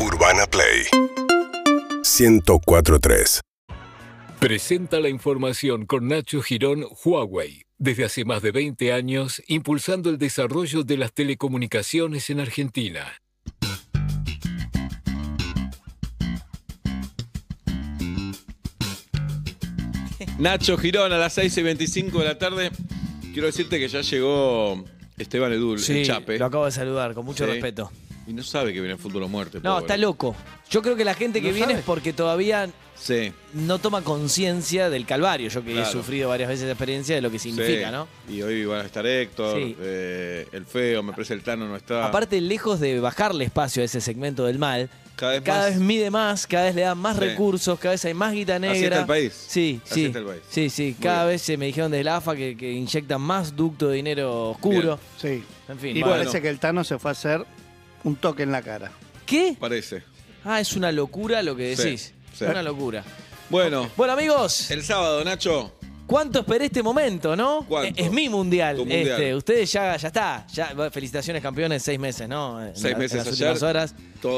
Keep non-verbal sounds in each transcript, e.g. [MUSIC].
Urbana Play 1043. Presenta la información con Nacho Girón, Huawei. Desde hace más de 20 años, impulsando el desarrollo de las telecomunicaciones en Argentina. Nacho Girón a las 6 y 25 de la tarde. Quiero decirte que ya llegó Esteban Edul, Sí, el Chape. lo acabo de saludar, con mucho Sí. respeto. Y no sabe que viene el fútbol o muerte. No, pobre. está loco. Yo creo que la gente que ¿No viene sabe? es porque todavía Sí. no toma conciencia del calvario. Yo que he sufrido varias veces la experiencia de lo que significa, sí. ¿no? Y hoy van a estar Héctor, Sí. eh, el feo, me parece el Tano no está. Aparte, lejos de bajarle espacio a ese segmento del mal, cada vez cada más. vez mide más, cada vez le dan más Sí. recursos, cada vez hay más guita negra. Así está el país. Sí, Así sí. está el país. Sí, sí. Muy Cada bien. vez se me dijeron desde la AFA que, que inyectan más ducto de dinero oscuro. Sí. En fin. Y Bueno. parece que el Tano se fue a hacer un toque en la cara. ¿Qué? Parece. Ah, es una locura lo que decís. sí. Una locura. Bueno, Bueno, amigos, el sábado, Nacho. ¿cuánto esperé este momento, no? ¿Cuánto? Es, mi mundial. Este, ustedes ya, ya está. Ya, felicitaciones, campeones, seis meses, ¿no? En Seis la- meses en las ayer. horas.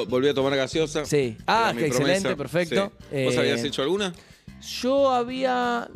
Volví a tomar gaseosa. Sí. Ah, qué excelente, promesa. perfecto. Sí. ¿Vos Eh, habías hecho alguna? Yo había.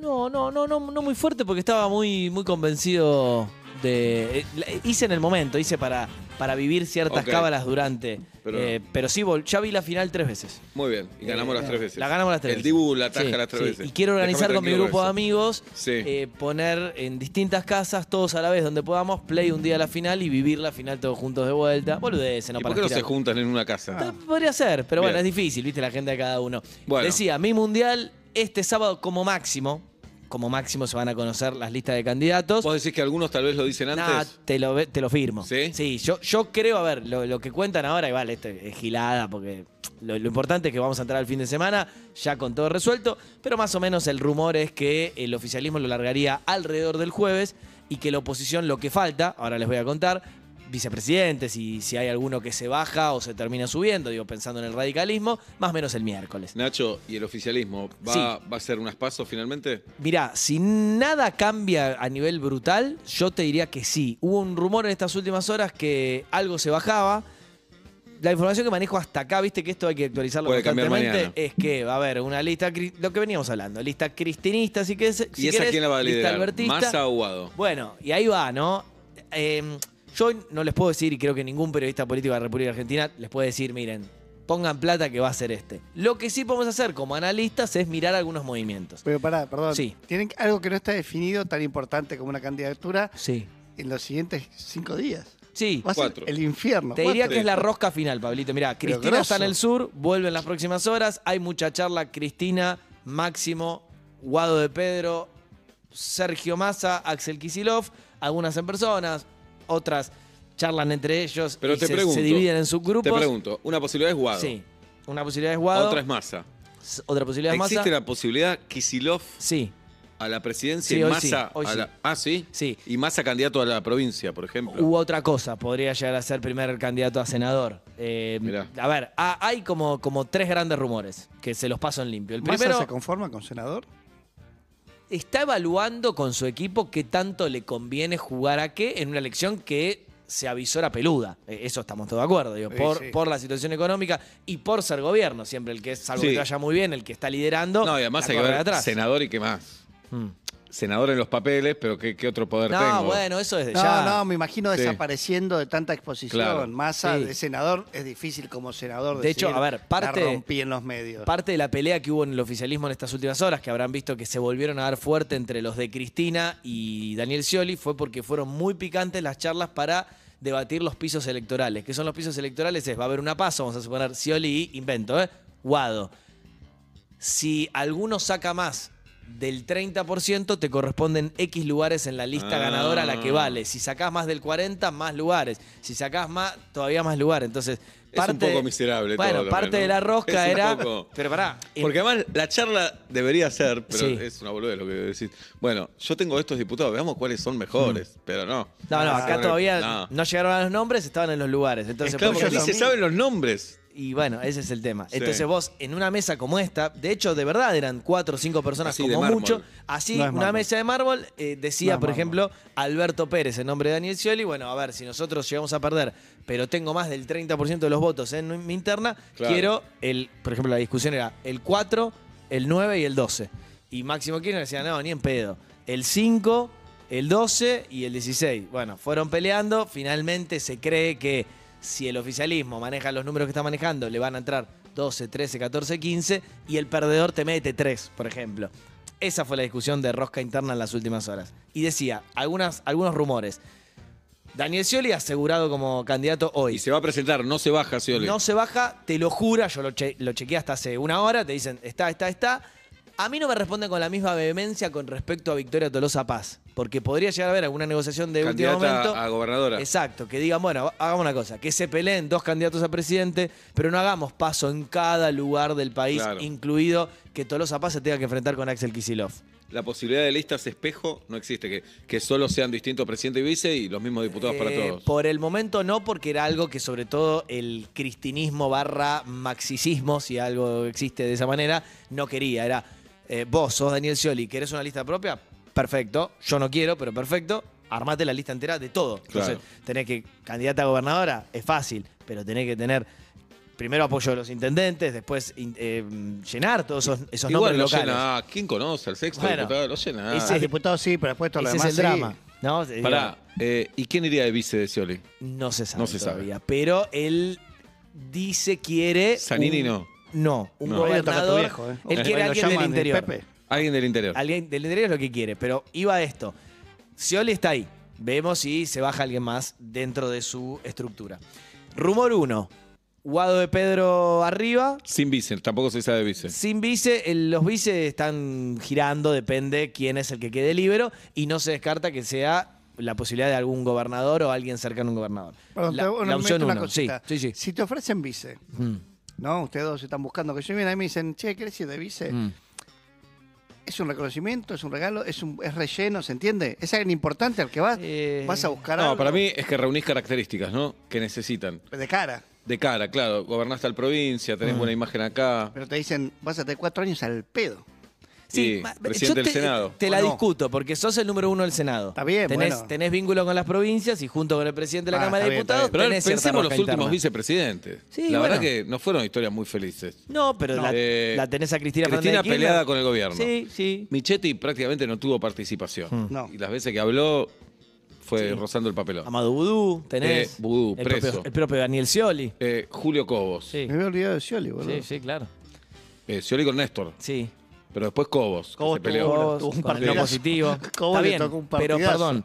No, no, no, no, no muy fuerte porque estaba muy, muy convencido de. eh, Hice en el momento, hice para, para vivir ciertas Ok. cábalas durante. Pero eh, pero sí, ya vi la final tres veces. Muy bien. Y ganamos Eh, las tres veces. La ganamos las tres El veces. Dibu la ataja Sí, las tres sí. veces. Y quiero organizar con mi grupo de amigos, Sí. eh, poner en distintas casas, todos a la vez, donde podamos, play un día a la final y vivir la final todos juntos de vuelta. No ¿Y para por qué no se juntan en una casa? Eh, Podría ser, pero bueno, es difícil, viste, la agenda de cada uno. Bueno. Decía, mi mundial, este sábado como máximo, como máximo se van a conocer las listas de candidatos. ¿Vos decís que algunos tal vez lo dicen antes? Nah, te lo, te lo firmo. ¿Sí? yo, yo creo, a ver, lo, lo que cuentan ahora, y vale, esto es gilada, porque lo, lo importante es que vamos a entrar al fin de semana ya con todo resuelto, pero más o menos el rumor es que el oficialismo lo largaría alrededor del jueves y que la oposición lo que falta, ahora les voy a contar, vicepresidentes y si hay alguno que se baja o se termina subiendo, digo, pensando en el radicalismo, más o menos el miércoles. Nacho, ¿y el oficialismo va, Sí. va a ser unas pasos finalmente? Mirá, si nada cambia a nivel brutal, yo te diría que sí. Hubo un rumor en estas últimas horas que algo se bajaba. La información que manejo hasta acá, viste que esto hay que actualizarlo Puede constantemente, es que va a haber una lista, lo que veníamos hablando, lista cristinista, si querés, si ¿Y esa querés, quién la va a liderar? ¿Massa o Guado? Bueno, y ahí va, ¿no? Eh, yo no les puedo decir, y creo que ningún periodista político de la República Argentina les puede decir, miren, pongan plata que va a ser este. Lo que sí podemos hacer como analistas es mirar algunos movimientos. Pero pará, perdón. Sí. Tienen algo que no está definido tan importante como una candidatura Sí. en los siguientes cinco días. Sí. Va a ser el infierno. Te diría Cuatro. que es la rosca final, Pablito. Mirá, Pero Cristina está en el sur, vuelve en las próximas horas. Hay mucha charla. Cristina, Máximo, Guado de Pedro, Sergio Massa, Axel Kisilov. Algunas en personas, otras charlan entre ellos Pero y te se, pregunto. se dividen en subgrupos. Te pregunto, una posibilidad es Guado. Sí. Una posibilidad es Guado. Otra es Massa. Otra posibilidad es Massa. ¿Existe la posibilidad Kisilov Sí, a la presidencia Sí, y Massa sí, sí. Ah, ¿sí? sí. Y Massa candidato a la provincia, por ejemplo. U otra cosa, podría llegar a ser primer candidato a senador. Eh, Mirá. a ver, ha- hay como, como tres grandes rumores que se los paso en limpio. El ¿Massa primero se conforma con senador? Está evaluando con su equipo qué tanto le conviene jugar a qué en una elección que se avisora peluda. Eh, Eso estamos todos de acuerdo, digo, Sí, por, sí. por la situación económica y por ser gobierno. Siempre el que es, Sí. que vaya muy bien, el que está liderando. No, y además la hay que corre ver atrás. senador y qué más. Mm. Senador en los papeles, pero ¿qué, qué otro poder No, tengo? bueno, eso es de No, ya. no, me imagino Sí. desapareciendo de tanta exposición. Claro. Massa Sí. de senador es difícil como senador De hecho, decir, a ver, parte- La rompí en los medios. Parte de la pelea que hubo en el oficialismo en estas últimas horas, que habrán visto que se volvieron a dar fuerte entre los de Cristina y Daniel Scioli, fue porque fueron muy picantes las charlas para debatir los pisos electorales. ¿Qué son los pisos electorales? Es, va a haber una paso, vamos a suponer Scioli y, invento, ¿eh? Guado. Si alguno saca más del 30%, te corresponden X lugares en la lista Ah. ganadora a la que vale. Si sacás más del 40%, más lugares. Si sacás más, todavía más lugares. Entonces, Es un poco miserable Bueno, todo parte menos. de la rosca Es un era. poco- Pero pará. Porque además la charla debería ser, pero Sí. es una boludez lo que decís. Bueno, yo tengo estos diputados, veamos cuáles son mejores, pero no. No, no, acá Ah, todavía no. no. llegaron a los nombres, estaban en los lugares. Entonces, Es claro, por porque ni ejemplo, se saben los nombres. Y bueno, ese es el tema. Sí. Entonces vos, en una mesa como esta, de hecho, de verdad eran cuatro o cinco personas Así, como mucho. Así, No una mármol. mesa de mármol, eh, decía, No por mármol. ejemplo, Alberto Pérez, en nombre de Daniel Scioli. Bueno, a ver, si nosotros llegamos a perder, pero tengo más del 30% de los votos en mi interna, Claro. quiero el, por ejemplo, la discusión era el 4, el 9 y el 12. Y Máximo Kirchner decía, no, ni en pedo. El 5, el 12 y el 16. Bueno, fueron peleando. Finalmente se cree que si el oficialismo maneja los números que está manejando, le van a entrar 12, 13, 14, 15 y el perdedor te mete 3, por ejemplo. Esa fue la discusión de rosca interna en las últimas horas. Y decía, algunas, algunos rumores. Daniel Scioli asegurado como candidato hoy. Y se va a presentar, no se baja, Scioli. No se baja, te lo jura, yo lo, che- lo chequeé hasta hace una hora, te dicen, está, está, está. A mí no me responden con la misma vehemencia con respecto a Victoria Tolosa Paz, porque podría llegar a haber alguna negociación de último momento. a gobernadora. Exacto, que digan, bueno, hagamos una cosa, que se peleen dos candidatos a presidente, pero no hagamos paso en cada lugar del país, Claro. incluido que Tolosa Paz se tenga que enfrentar con Axel Kisilov. La posibilidad de listas espejo no existe, que, que solo sean distintos presidente y vice y los mismos diputados para Eh, todos. Por el momento no, porque era algo que sobre todo el cristinismo barra maxicismo, si algo existe de esa manera, no quería. Era, eh, vos sos Daniel Scioli, ¿querés una lista propia? Perfecto. Yo no quiero, pero perfecto. Armate la lista entera de todo. Entonces, Claro. tenés que, candidata a gobernadora, es fácil, pero tenés que tener... Primero apoyo de los intendentes, después eh, llenar todos esos, esos Igual nombres lo locales. llena, ah, ¿quién conoce al sexto Bueno, diputado? Lo llena. ese- Al diputado sí, pero después todo lo Ese demás es el sí. drama. ¿no? Eh, Pará, eh, ¿y quién iría de vice de Scioli? No se sabe No se sabe. Pero él dice quiere. Zanini un- no. No, un No. Gobernador. viejo, ¿eh? Él quiere lo alguien del llaman el interior. Pepe. Alguien del interior. Alguien del interior es lo que quiere. Pero iba esto. Scioli está ahí. Vemos si se baja alguien más dentro de su estructura. Rumor 1. Guado de Pedro arriba. Sin vice, tampoco se sabe de vice. Sin vice, el- los vices están girando, depende quién es el que quede libre y no se descarta que sea la posibilidad de algún gobernador o alguien cercano a un gobernador. Perdón, la, te- la una- opción una uno. Sí, cosita. sí, sí. Si te ofrecen vice, Mm, ¿no? Ustedes dos están buscando que yo viene a mí y me dicen, che, ¿querés ir de vice? mm. Es un reconocimiento, es un regalo, es, un, es relleno, ¿se entiende? Es alguien importante al que vas, Eh, vas a buscar No, algo para mí es que reunís características, ¿no? Que necesitan. de cara. De cara, claro. Gobernás tal provincia, tenés Mm. buena imagen acá. Pero te dicen, vas a tener cuatro años al pedo. Sí, presidente yo del te, Senado. Te ¿O la no? discuto, porque sos el número uno del Senado. Está bien, tenés, bueno. tenés vínculo con las provincias y junto con el presidente de la Ah, Cámara de bien, Diputados Pero tenés pensemos los últimos interna. vicepresidentes. Sí, la verdad bueno. que no fueron historias muy felices. No, pero la, Eh, la tenés a Cristina Cristina Fernández de Kirchner. peleada con el gobierno. Sí, sí. Michetti prácticamente no tuvo participación. Mm. No. Y las veces que habló fue Sí. rozando el papelón. Amado Vudú, tenés. Eh, Vudú, el, preso. propio, el propio Daniel Scioli. Eh, Julio Cobos. Sí, Me había olvidado de Scioli, boludo. sí, sí, claro. Eh, Scioli con Néstor. Sí. Pero después Cobos, que Cobos se peleó. tuvo- Cobos, tuvo un con el no partidazo. positivo. [LAUGHS] Cobos Está le bien, tocó un pero partidazo. perdón.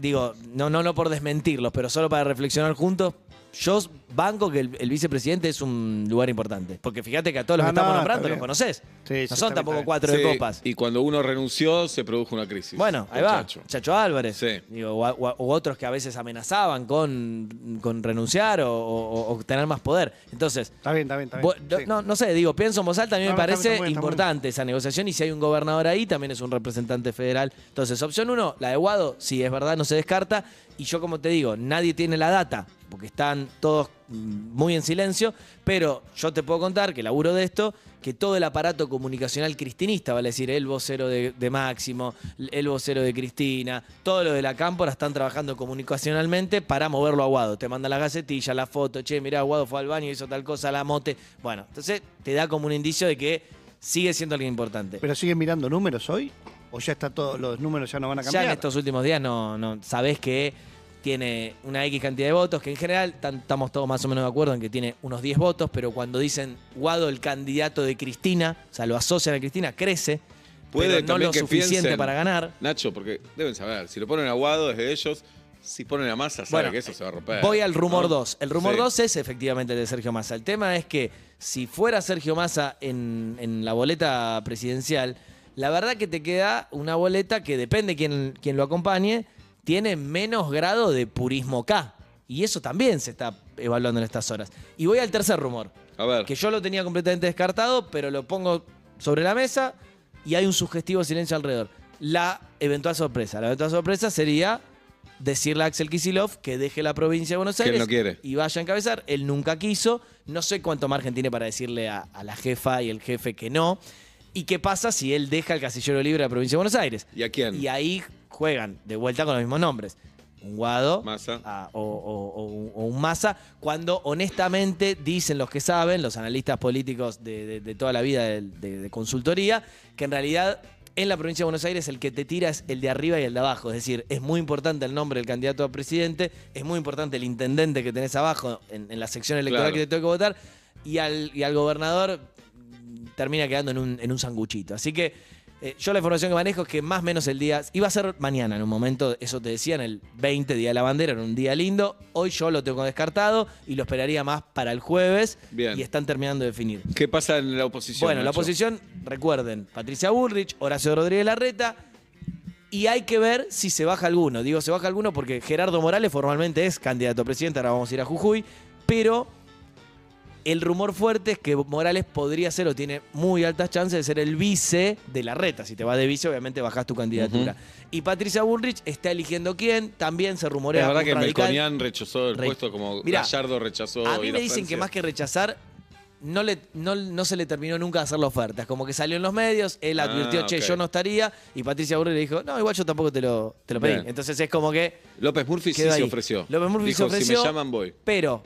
Digo, no, no, no por desmentirlos, pero solo para reflexionar juntos. Yo banco que el, el vicepresidente es un lugar importante. Porque fíjate que a todos los No, que estamos no, nombrando los conoces. Sí, no son tampoco cuatro de copas. Y cuando uno renunció, se produjo una crisis. Bueno, ahí va. Chacho Álvarez. Sí. Digo, o, o- o otros que a veces amenazaban con, con renunciar o, o- o tener más poder. Entonces, Está bien, está bien, está bien. no, Sí. no, no sé, digo, pienso en voz alta, a mí No, me parece bien, está bien, está importante esa negociación y si hay un gobernador ahí, también es un representante federal. Entonces, opción uno, la de Guado, sí, es verdad, no se descarta. Y yo, como te digo, nadie tiene la data, porque están todos mm, muy en silencio, pero yo te puedo contar que laburo de esto, que todo el aparato comunicacional cristinista, vale decir, el vocero de, de Máximo, el vocero de Cristina, todo lo de la cámpora están trabajando comunicacionalmente para moverlo a Guado. Te manda la gacetilla, la foto, che, mirá, Guado fue al baño, hizo tal cosa, la mote. Bueno, entonces te da como un indicio de que sigue siendo alguien importante. ¿Pero siguen mirando números hoy? ¿O ya está todo, los números ya no van a ya cambiar? en estos últimos días no, no sabés que tiene una X cantidad de votos, que en general estamos todos más o menos de acuerdo en que tiene unos 10 votos, pero cuando dicen Guado el candidato de Cristina, o sea, lo asocian a Cristina, crece, Puede pero no lo que suficiente piensen- para ganar. Nacho, porque deben saber, si lo ponen aguado desde ellos, si ponen a masa, sabe Bueno, que eso se va a romper. Voy al rumor ¿no? 2. El rumor Sí. 2 es efectivamente el de Sergio Massa. El tema es que si fuera Sergio Massa en, en la boleta presidencial, la verdad que te queda una boleta que depende quién, quién lo acompañe, tiene menos grado de purismo K. Y eso también se está evaluando en estas horas. Y voy al tercer rumor, A ver, que yo lo tenía completamente descartado, pero lo pongo sobre la mesa y hay un sugestivo silencio alrededor. La eventual sorpresa. La eventual sorpresa sería decirle a Axel Kisilov que deje la provincia de Buenos Que él Aires no quiere. y vaya a encabezar. Él nunca quiso. No sé cuánto margen tiene para decirle a, a la jefa y el jefe que no. ¿Y qué pasa si él deja el casillero libre de la provincia de Buenos Aires? ¿Y a quién? Y ahí juegan de vuelta con los mismos nombres. Un Guado Massa. a- o, o- o un- Massa, cuando honestamente dicen los que saben, los analistas políticos de, de- de toda la vida de, consultoría, que en realidad en la provincia de Buenos Aires el que te tira es el de arriba y el de abajo. Es decir, es muy importante el nombre del candidato a presidente, es muy importante el intendente que tenés abajo en, en la sección electoral Claro. que te tengo que votar, y al, y al gobernador termina quedando en un, en un sanguchito. Así que eh, yo la información que manejo es que más o menos el día. Iba a ser mañana en un momento, eso te decían, el 20 día de la bandera, era un día lindo. Hoy yo lo tengo descartado y lo esperaría más para el jueves. Bien. Y están terminando de definir. ¿Qué pasa en la oposición? Bueno, la oposición, recuerden, Patricia Bullrich, Horacio Rodríguez Larreta. Y hay que ver si se baja alguno. Digo, se baja alguno porque Gerardo Morales formalmente es candidato a presidente, ahora vamos a ir a Jujuy. Pero el rumor fuerte es que Morales podría ser o tiene muy altas chances de ser el vice de la reta. Si te vas de vice, obviamente bajás tu candidatura. Y Patricia Bullrich está eligiendo quién. También se rumorea Es verdad que radical. Melconian rechazó el Re- puesto como Mirá, Gallardo rechazó. A mí ir me dicen que más que rechazar, no, le, no, no se le terminó nunca de hacer la oferta. Es como que salió en los medios, él Ah, advirtió, che, yo no estaría, y Patricia Bullrich le dijo, no, igual yo tampoco te lo, te lo pedí. Bien. Entonces es como que López Murphy sí se ofreció. López Murphy Dijo, se ofreció, si me llaman voy. pero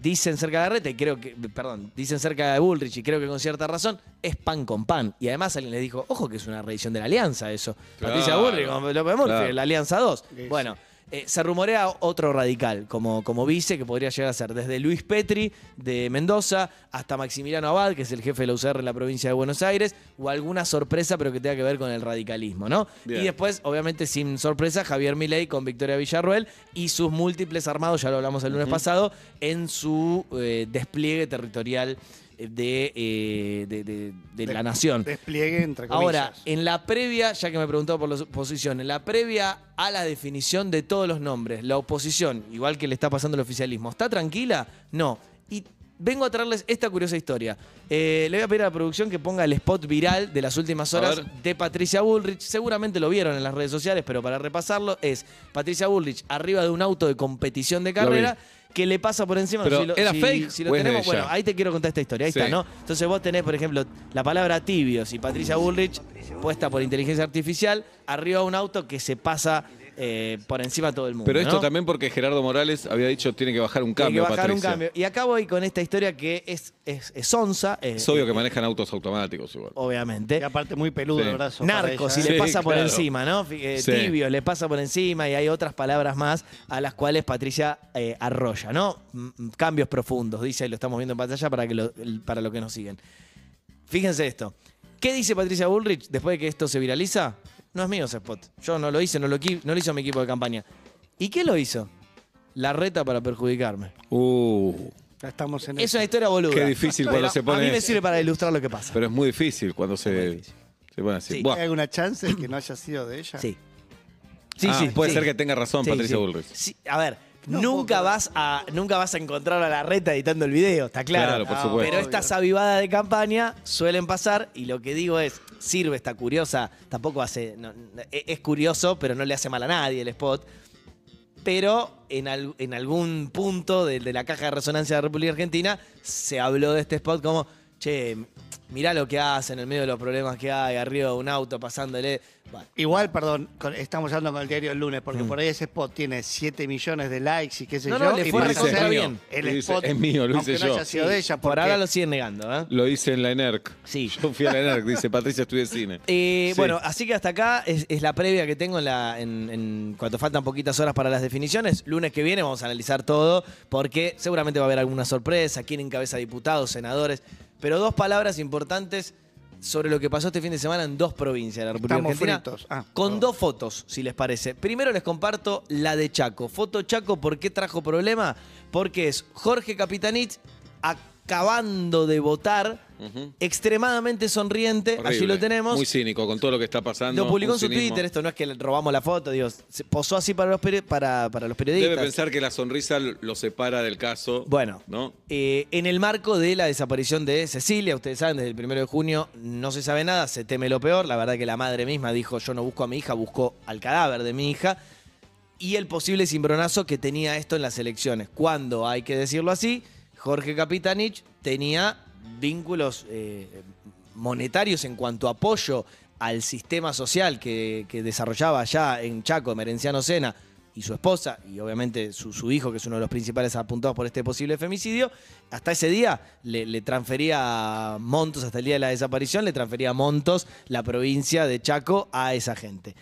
dicen cerca de la reta, y creo que, perdón, dicen cerca de Bullrich, y creo que con cierta razón, es pan con pan. Y además alguien le dijo, ojo que es una revisión de la alianza eso. Claro. Patricia Bullrich con López Murphy, Claro. la alianza 2. Sí, Bueno. Eh, se rumorea otro radical como, como vice que podría llegar a ser desde Luis Petri de Mendoza hasta Maximiliano Abad, que es el jefe de la UCR en la provincia de Buenos Aires, o alguna sorpresa pero que tenga que ver con el radicalismo, ¿no? Bien. Y después, obviamente, sin sorpresa, Javier Milei con Victoria Villarruel y sus múltiples armados, ya lo hablamos el lunes pasado, en su eh, despliegue territorial de, eh, de- de- de la nación. Despliegue entre comillas. Ahora, en la previa, ya que me preguntó por la oposición, en la previa a la definición de todos los nombres, la oposición, igual que le está pasando al oficialismo, ¿está tranquila? No. Y vengo a traerles esta curiosa historia. Eh, le voy a pedir a la producción que ponga el spot viral de las últimas horas de Patricia Bullrich. Seguramente lo vieron en las redes sociales, pero para repasarlo, es Patricia Bullrich arriba de un auto de competición de Lo carrera. Que le pasa por encima. Pero, si lo, ¿era si- fake si lo o es de tenemos, ella? bueno, ahí te quiero contar esta historia. Ahí Sí. está, ¿no? Entonces vos tenés, por ejemplo, la palabra tibios y Patricia Bullrich puesta por inteligencia artificial arriba de un auto que se pasa eh, por encima de todo el mundo. Pero esto ¿no? también porque Gerardo Morales había dicho tiene que bajar un Tiene cambio, que bajar un cambio. Y acá voy con esta historia que es, es, es onza. eh, Es obvio eh, que manejan autos automáticos igual. Obviamente. Y aparte muy peludo Sí. el brazo. para Narco, ella, si ¿eh? Sí, le pasa por encima, ¿no? Eh, Sí. Tibio, le pasa por encima y hay otras palabras más a las cuales Patricia eh, arrolla, ¿no? M- m- cambios profundos, dice, y lo estamos viendo en pantalla para, que lo, para los que nos siguen. Fíjense esto. ¿Qué dice Patricia Bullrich después de que esto se viraliza? No es mío ese spot. Yo no lo hice, no lo, qui- no lo hizo mi equipo de campaña. ¿Y qué lo hizo? La reta para perjudicarme. Uh, Ya estamos en Es eso. una historia boluda. Qué difícil cuando Pero se pone- A mí me sirve para ilustrar lo que pasa. pero es muy difícil cuando se, muy difícil. se pone así. Sí. ¿Hay alguna chance de que no haya sido de ella? Sí. Sí, Ah, sí. Puede sí. ser que tenga razón Sí, Patricia sí. Bullrich. Sí, a ver, No nunca vas a nunca vas a encontrar a la reta editando el video, está claro. Claro, por No, supuesto. Pero estas avivadas de campaña suelen pasar y lo que digo es, sirve esta curiosa, tampoco hace, no- e- es curioso, pero no le hace mal a nadie el spot. Pero en, al- en algún punto de, de la caja de resonancia de la República Argentina se habló de este spot como, che, mirá lo que hace en el medio de los problemas que hay, arriba de un auto pasándole. Bueno, Igual, perdón, con- estamos hablando con el diario el lunes, porque Mm. por ahí ese spot tiene 7 millones de likes y qué sé No, yo. no, le y fue pasa a recontra ser bien. El dice, spot, "Es mío, lo hice aunque no yo". haya sido de ella, por porque ahora lo siguen negando, ¿eh? Lo hice en la ENERC. Sí. Yo fui a la ENERC, dice Patricia, estudié cine. [LAUGHS] Eh, Sí. Bueno, así que hasta acá es, es la previa que tengo en, la, en, en cuanto faltan poquitas horas para las definiciones. Lunes que viene vamos a analizar todo porque seguramente va a haber alguna sorpresa, quién encabeza diputados, senadores, pero dos palabras importantes sobre lo que pasó este fin de semana en dos provincias de la República Estamos Argentina. Ah, con dos fotos, si les parece. Primero les comparto la de Chaco. Foto Chaco, ¿por qué trajo problema? Porque es Jorge Capitanich acabando de votar, Extremadamente sonriente, allí Horrible. lo tenemos. Muy cínico con todo lo que está pasando. Lo publicó en su cinismo. Twitter, esto no es que robamos la foto, digo, se posó así para los, peri- para, para los periodistas. Debe pensar que la sonrisa lo separa del caso. Bueno, ¿No? eh, en el marco de la desaparición de Cecilia, ustedes saben, desde el primero de junio no se sabe nada, se teme lo peor. La verdad que la madre misma dijo, yo no busco a mi hija, busco al cadáver de mi hija. y el posible cimbronazo que tenía esto en las elecciones. Cuando, hay que decirlo así, Jorge Capitanich tenía vínculos eh, monetarios en cuanto a apoyo al sistema social que, desarrollaba allá en Chaco, Merenciano Sena, y su esposa, y obviamente su, hijo, que es uno de los principales apuntados por este posible femicidio, hasta ese día le, le transfería montos, hasta el día de la desaparición, le transfería montos la provincia de Chaco a esa gente.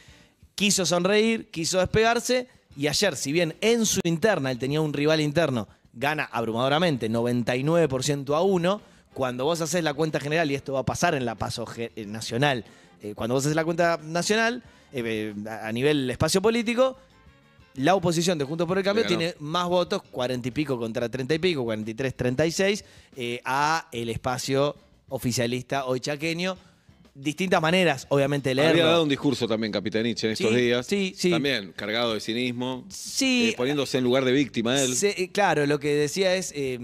Quiso sonreír, quiso despegarse, y ayer, si bien en su interna él tenía un rival interno, gana abrumadoramente 99% a 1, cuando vos haces la cuenta general, y esto va a pasar en la paso eh, nacional, eh, cuando vos haces la cuenta nacional, eh, a nivel espacio político, la oposición de Juntos por el Cambio tiene más votos, 40 y pico contra 30 y pico, 43, 36, eh, a el espacio oficialista hoy chaqueño. Distintas maneras, obviamente, de leerlo. Había dado un discurso también Capitanich en estos Sí, días. sí, sí. También cargado de cinismo. Sí, eh, poniéndose en lugar de víctima él. Eh, claro, lo que decía es, eh,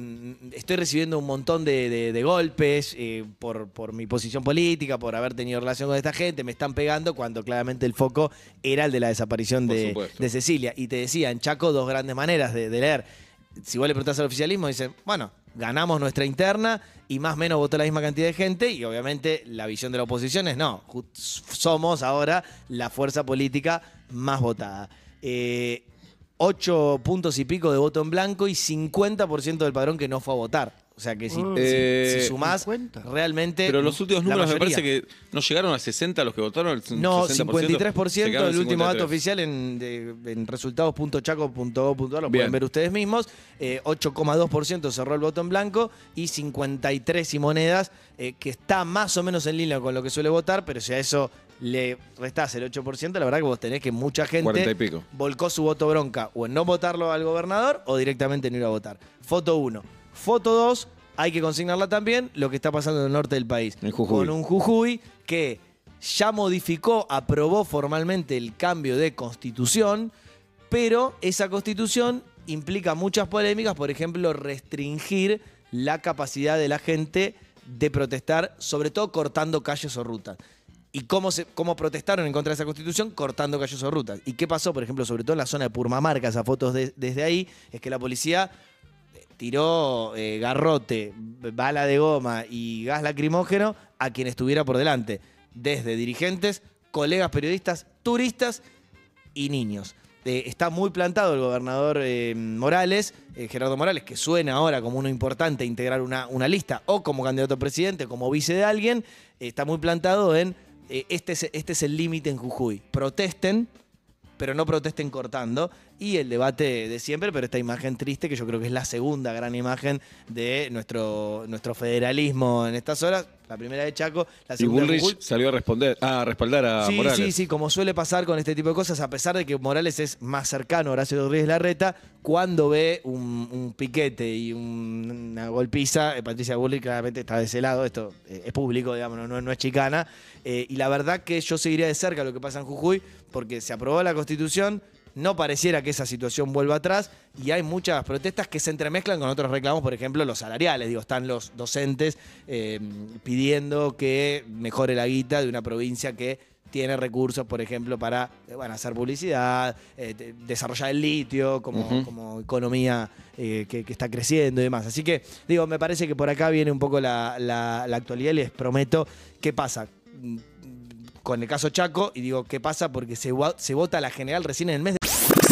estoy recibiendo un montón de, de- de golpes eh, por, por mi posición política, por haber tenido relación con esta gente, me están pegando cuando claramente el foco era el de la desaparición de, de Cecilia. Y te decía, en Chaco, dos grandes maneras de, de leer. Si vos le preguntás al oficialismo, dicen, bueno, ganamos nuestra interna y más o menos votó la misma cantidad de gente y obviamente la visión de la oposición es no, somos ahora la fuerza política más votada. Eh, 8 puntos y pico de voto en blanco y 50% del padrón que no fue a votar. O sea que si, Mm. si- Eh, si sumás, 50. realmente. Pero los últimos números me parece que no llegaron a 60 los que votaron. el No, 60%, 53% se quedaron del último 53. dato oficial en, de- en resultados.chaco.gov.ar, lo Bien. pueden ver ustedes mismos. Eh, 8,2% cerró el voto en blanco y 53 y monedas, eh, que está más o menos en línea con lo que suele votar, pero si a eso le restás el 8%, la verdad que vos tenés que mucha 40 y gente volcó su voto bronca o en no votarlo al gobernador o directamente no ir a votar. Foto 1. Foto 2, hay que consignarla también, lo que está pasando en el norte del país. En Jujuy. Con un Jujuy que ya modificó, aprobó formalmente el cambio de constitución, pero esa constitución implica muchas polémicas, por ejemplo, restringir la capacidad de la gente de protestar, sobre todo cortando calles o rutas. ¿Y cómo, se, cómo protestaron en contra de esa constitución? Cortando calles o rutas. ¿Y qué pasó, por ejemplo, sobre todo en la zona de Purmamarca, esas fotos de- desde ahí? Es que la policía tiró eh, garrote, bala de goma y gas lacrimógeno a quien estuviera por delante, desde dirigentes, colegas periodistas, turistas y niños. Eh, está muy plantado el gobernador eh, Morales, Gerardo Morales, que suena ahora como uno importante integrar una, una lista o como candidato a presidente, como vice de alguien, está muy plantado en este, es, este es el límite en Jujuy. Protesten, pero no protesten cortando. Y el debate de siempre, pero esta imagen triste, que yo creo que es la segunda gran imagen de nuestro, nuestro federalismo en estas horas. La primera de Chaco, la Y segunda de Bullrich Jujuy. salió a responder, a respaldar a Sí, Morales. sí, sí, como suele pasar con este tipo de cosas, a pesar de que Morales es más cercano a Horacio Rodríguez Larreta, cuando ve un, un piquete y un- una golpiza, eh, Patricia Bullrich claramente está de ese lado, esto eh, es público, digamos, no es chicana, eh, y la verdad que yo seguiría de cerca lo que pasa en Jujuy, porque se aprobó la Constitución, no pareciera que esa situación vuelva atrás y hay muchas protestas que se entremezclan con otros reclamos, por ejemplo, los salariales. Digo, están los docentes eh, pidiendo que mejore la guita de una provincia que tiene recursos, por ejemplo, para eh, bueno, hacer publicidad, eh, de- desarrollar el litio como, como economía eh, que, que está creciendo y demás. Así que, digo, me parece que por acá viene un poco la, la- la actualidad y les prometo qué pasa mm, con el caso Chaco y digo, ¿qué pasa? Porque se, se vota la general recién en el mes de